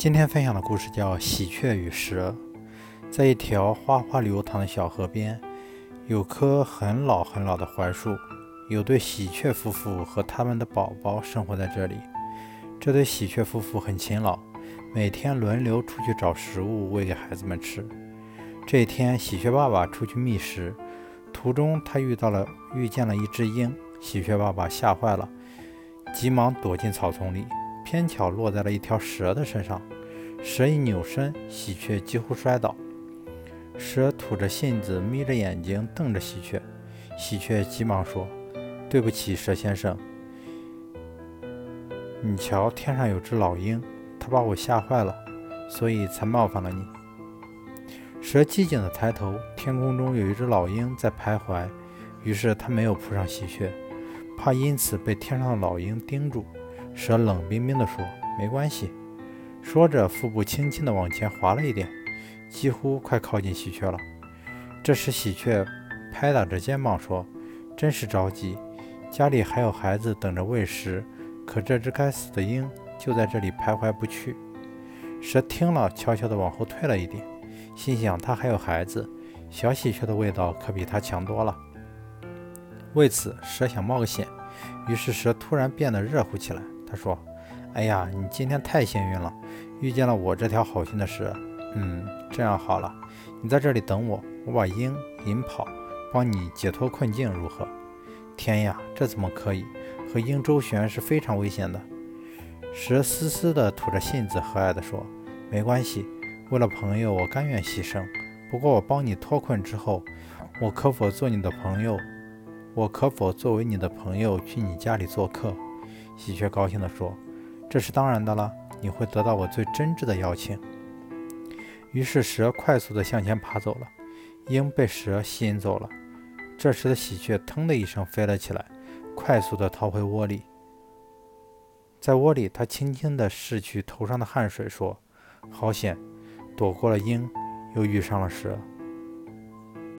今天分享的故事叫《喜鹊与蛇》。在一条哗哗流淌的小河边，有棵很老很老的槐树，有对喜鹊夫妇和他们的宝宝生活在这里。这对喜鹊夫妇很勤劳，每天轮流出去找食物喂给孩子们吃。这一天，喜鹊爸爸出去觅食，途中他遇到了遇见了一只鹰，喜鹊爸爸吓坏了，急忙躲进草丛里。偏巧落在了一条蛇的身上，蛇一扭身，喜鹊几乎摔倒。蛇吐着信子，眯着眼睛瞪着喜鹊。喜鹊急忙说：“对不起，蛇先生，你瞧，天上有只老鹰，它把我吓坏了，所以才冒犯了你。”蛇机警地抬头，天空中有一只老鹰在徘徊，于是它没有扑上喜鹊，怕因此被天上的老鹰盯住。蛇冷冰冰地说：“没关系。”说着，腹部轻轻地往前滑了一点，几乎快靠近喜鹊了。这时，喜鹊拍打着肩膀说：“真是着急，家里还有孩子等着喂食，可这只该死的鹰就在这里徘徊不去。”蛇听了，悄悄地往后退了一点，心想：“他还有孩子，小喜鹊的味道可比他强多了。”为此，蛇想冒个险，于是蛇突然变得热乎起来。他说：“哎呀，你今天太幸运了，遇见了我这条好心的蛇。嗯，这样好了，你在这里等我，我把鹰引跑，帮你解脱困境，如何？”天呀，这怎么可以？和鹰周旋是非常危险的。蛇嘶嘶地吐着信子，和蔼地说：“没关系，为了朋友，我甘愿牺牲。不过我帮你脱困之后，我可否做你的朋友？我可否作为你的朋友去你家里做客？”喜鹊高兴地说：“这是当然的了，你会得到我最真挚的邀请。”于是蛇快速地向前爬走了，鹰被蛇吸引走了。这时的喜鹊腾的一声飞了起来，快速地逃回窝里。在窝里，它轻轻地拭去头上的汗水，说：“好险，躲过了鹰，又遇上了蛇。”